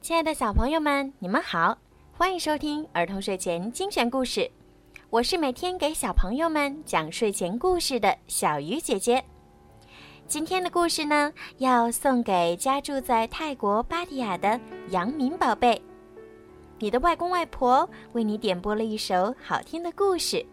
亲爱的小朋友们，你们好，欢迎收听儿童睡前精选故事。我是每天给小朋友们讲睡前故事的小鱼姐姐。今天的故事呢，要送给家住在泰国芭提雅的杨明宝贝。你的外公外婆为你点播了一首好听的故事。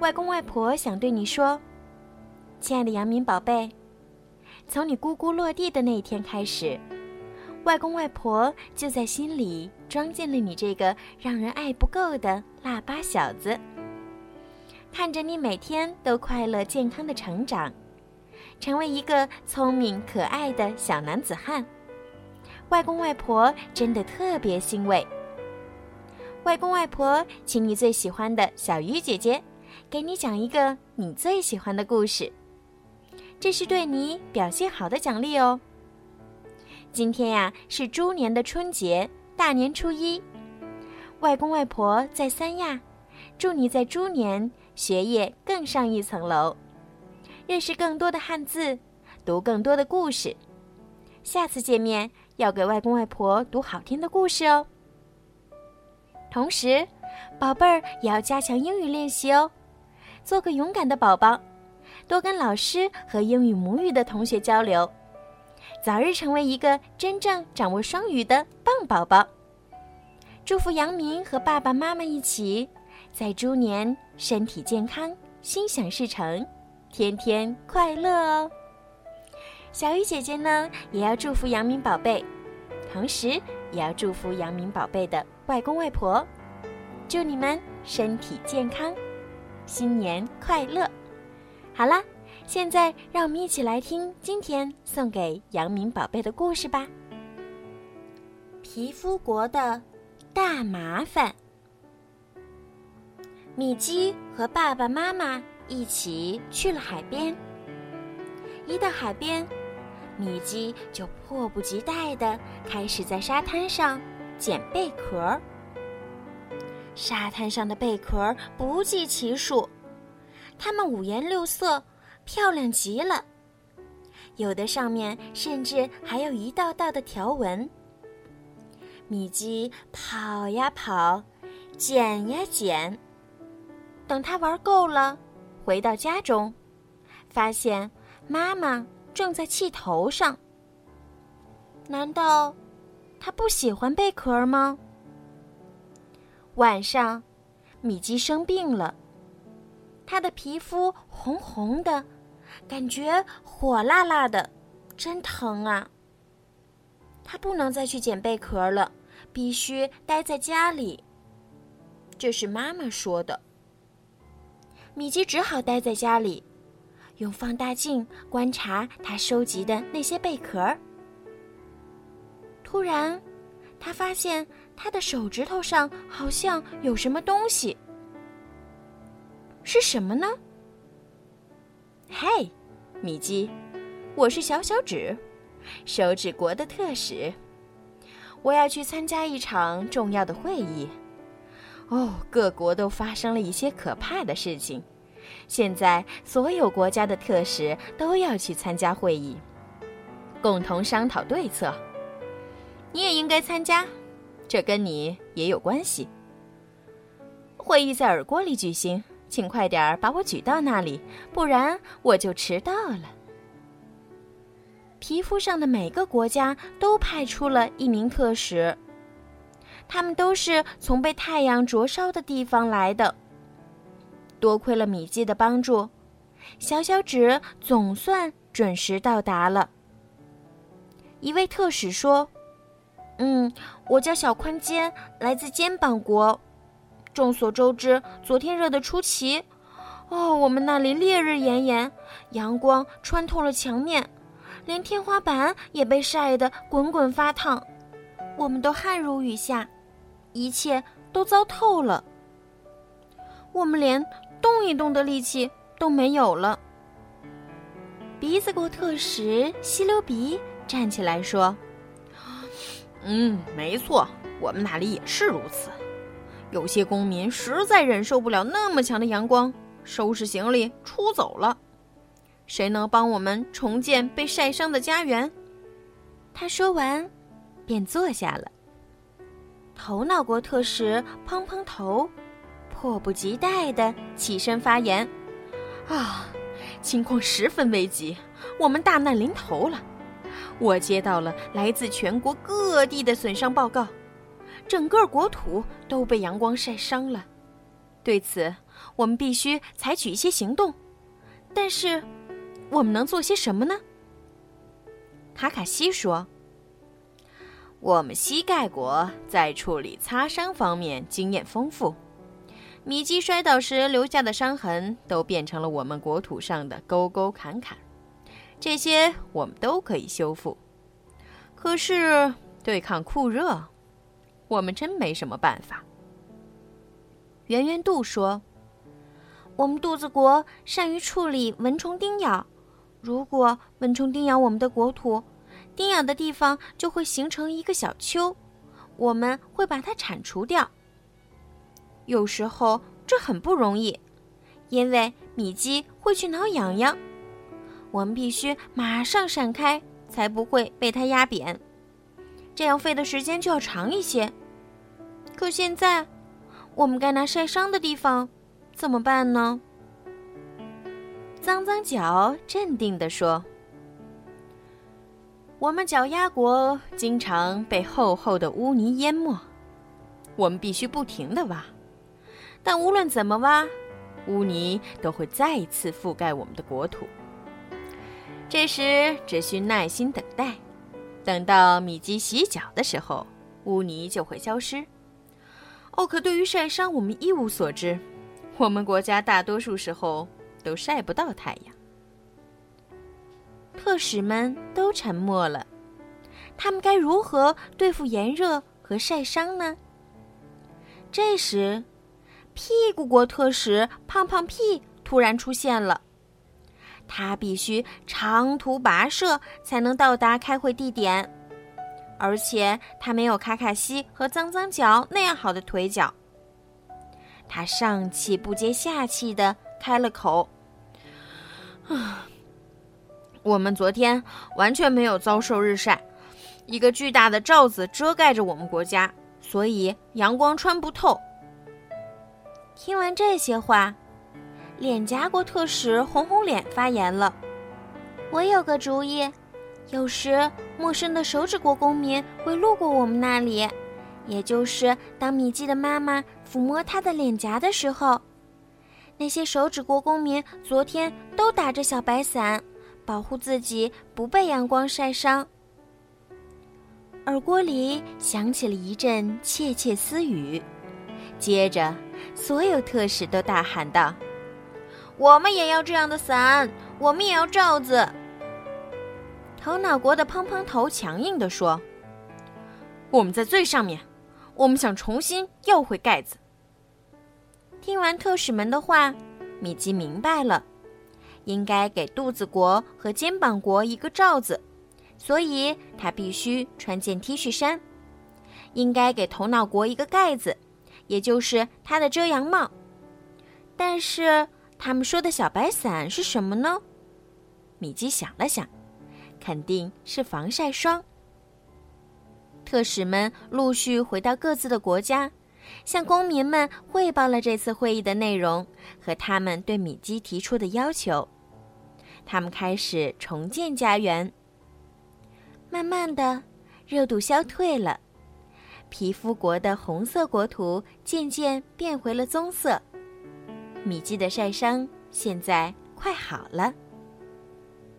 外公外婆想对你说：“亲爱的杨明宝贝，从你咕咕落地的那一天开始。”外公外婆就在心里装进了你这个让人爱不够的腊八小子。看着你每天都快乐健康的成长，成为一个聪明可爱的小男子汉，外公外婆真的特别欣慰。外公外婆，请你最喜欢的小鱼姐姐，给你讲一个你最喜欢的故事，这是对你表现好的奖励哦。今天呀是猪年的春节，大年初一。外公外婆在三亚，祝你在猪年学业更上一层楼，认识更多的汉字，读更多的故事。下次见面要给外公外婆读好听的故事哦。同时，宝贝儿也要加强英语练习哦，做个勇敢的宝宝，多跟老师和英语母语的同学交流。早日成为一个真正掌握双语的棒宝宝。祝福杨明和爸爸妈妈一起，在猪年身体健康、心想事成，天天快乐哦！小鱼姐姐呢，也要祝福杨明宝贝，同时也要祝福杨明宝贝的外公外婆，祝你们身体健康，新年快乐！好啦。现在，让我们一起来听今天送给杨明宝贝的故事吧。皮肤国的大麻烦。米基和爸爸妈妈一起去了海边。一到海边，米基就迫不及待地开始在沙滩上捡贝壳。沙滩上的贝壳不计其数，它们五颜六色。漂亮极了，有的上面甚至还有一道道的条纹。米基跑呀跑，捡呀捡。等他玩够了，回到家中，发现妈妈正在气头上。难道他不喜欢贝壳吗？晚上，米基生病了，他的皮肤红红的。感觉火辣辣的，真疼啊！他不能再去捡贝壳了，必须待在家里。这是妈妈说的。米奇只好待在家里，用放大镜观察他收集的那些贝壳。突然，他发现他的手指头上好像有什么东西，是什么呢？嘿，米基，我是小小指，手指国的特使。我要去参加一场重要的会议。哦，各国都发生了一些可怕的事情。现在所有国家的特使都要去参加会议，共同商讨对策。你也应该参加，这跟你也有关系。会议在耳郭里举行。请快点儿把我举到那里，不然我就迟到了。皮肤上的每个国家都派出了一名特使，他们都是从被太阳灼烧的地方来的。多亏了米基的帮助，小小指总算准时到达了。一位特使说：“嗯，我叫小宽肩，来自肩膀国。”众所周知，昨天热得出奇，哦，我们那里烈日炎炎，阳光穿透了墙面，连天花板也被晒得滚滚发烫，我们都汗如雨下，一切都糟透了，我们连动一动的力气都没有了。鼻子国特使吸溜鼻站起来说：“嗯，没错，我们那里也是如此。”有些公民实在忍受不了那么强的阳光，收拾行李出走了。谁能帮我们重建被晒伤的家园？他说完，便坐下了。头脑国特使碰碰头，迫不及待地起身发言：“啊，情况十分危急，我们大难临头了。我接到了来自全国各地的损伤报告，整个国土都被阳光晒伤了。对此，我们必须采取一些行动。但是，我们能做些什么呢？”卡卡西说。我们膝盖国在处理擦伤方面经验丰富，米基摔倒时留下的伤痕都变成了我们国土上的沟沟坎坎，这些我们都可以修复。可是对抗酷热，我们真没什么办法。圆圆肚说：“我们肚子国善于处理蚊虫叮咬，如果蚊虫叮咬我们的国土。”叮咬的地方就会形成一个小丘，我们会把它铲除掉。有时候这很不容易，因为米基会去挠痒痒，我们必须马上闪开，才不会被它压扁。这样费的时间就要长一些。可现在，我们该拿晒伤的地方怎么办呢？脏脏脚镇定地说。我们脚丫国经常被厚厚的污泥淹没，我们必须不停地挖。但无论怎么挖，污泥都会再一次覆盖我们的国土。这时只需耐心等待，等到米基洗脚的时候，污泥就会消失。哦，可对于晒伤，我们一无所知。我们国家大多数时候都晒不到太阳。特使们都沉默了，他们该如何对付炎热和晒伤呢？这时，屁股国特使胖胖屁突然出现了。他必须长途跋涉才能到达开会地点，而且他没有卡卡西和脏脏脚那样好的腿脚。他上气不接下气的开了口：“啊。”我们昨天完全没有遭受日晒，一个巨大的罩子遮盖着我们国家，所以阳光穿不透。听完这些话，脸颊国特使红红脸发言了：“我有个主意，有时陌生的手指国公民会路过我们那里，也就是当米基的妈妈抚摸他的脸颊的时候，那些手指国公民昨天都打着小白伞。”保护自己不被阳光晒伤。耳郭里响起了一阵窃窃私语，接着，所有特使都大喊道：“我们也要这样的伞，我们也要罩子。”头脑国的砰砰头强硬地说：“我们在最上面，我们想重新要回盖子。”听完特使们的话，米基明白了。应该给肚子国和肩膀国一个罩子，所以他必须穿件 T 恤衫。应该给头脑国一个盖子，也就是他的遮阳帽。但是他们说的小白伞是什么呢？米基想了想，肯定是防晒霜。特使们陆续回到各自的国家，向公民们汇报了这次会议的内容和他们对米基提出的要求。他们开始重建家园。慢慢的，热度消退了，皮肤国的红色国土渐渐变回了棕色。米基的晒伤现在快好了，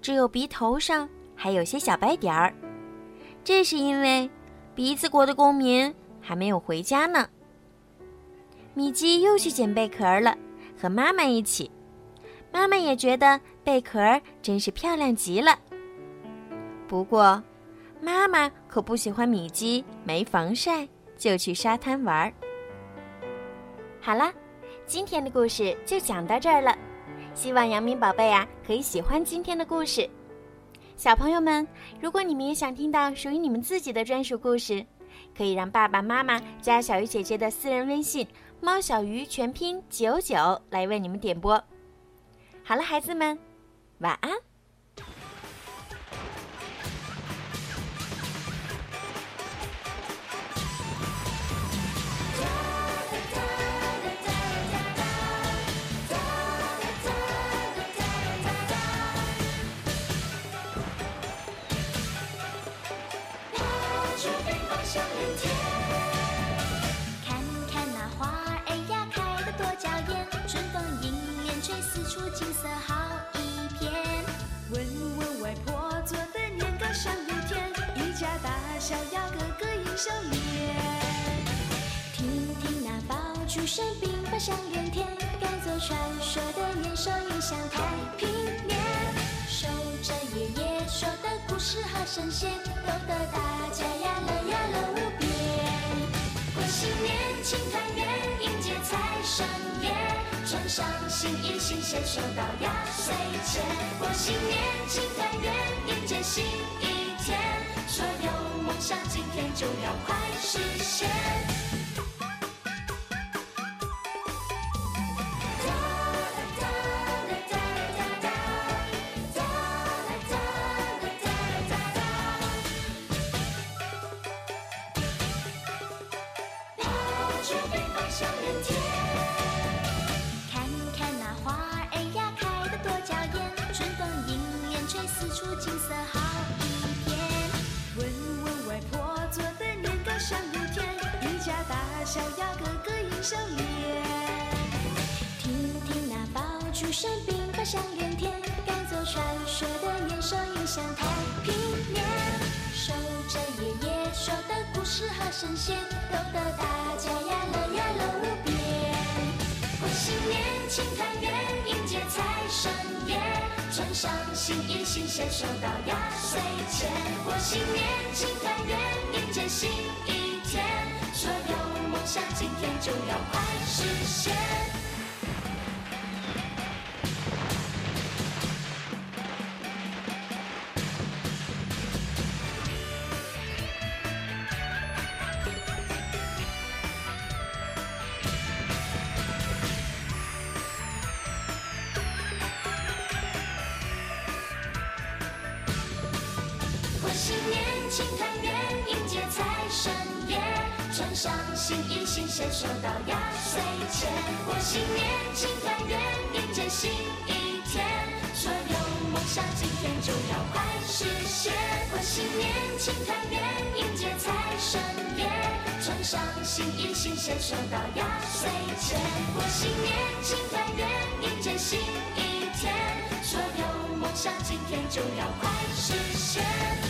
只有鼻头上还有些小白点儿，这是因为鼻子国的公民还没有回家呢。米基又去捡贝壳了，和妈妈一起。妈妈也觉得贝壳真是漂亮极了。不过，妈妈可不喜欢米基没防晒就去沙滩玩儿。好了，今天的故事就讲到这儿了。希望阳明宝贝啊可以喜欢今天的故事。小朋友们，如果你们也想听到属于你们自己的专属故事，可以让爸爸妈妈加小鱼姐姐的私人微信“猫小鱼”全拼九九来为你们点播。好了，孩子们，晚安。小鸭哥哥迎笑脸。听听那爆竹声，鞭炮响连天，赶走传说的年兽，迎向太平年。守着爷爷说的故事好神仙，逗得大家呀乐呀乐无边。过新年庆团圆，迎接财神爷，穿上新衣新鞋，收到压岁钱。过新年庆团圆，迎接新一天，所有梦想今天就要快实现。雪冰棒响连天，事和神仙，逗得大家呀乐呀乐无边。过新年庆团圆，迎接财神爷，穿上新衣新鞋，收到压岁钱。过新年庆团圆，迎接新一天，所有梦想今天就要快实现。穿上新衣新鞋，收到压岁钱。过新年庆团圆，迎接新一天，所有梦想今天就要快实现。过新年庆团圆，迎接财神爷，穿上新衣新鞋，收到压岁钱。过新年庆团圆，迎接新一天，所有梦想今天就要快实现。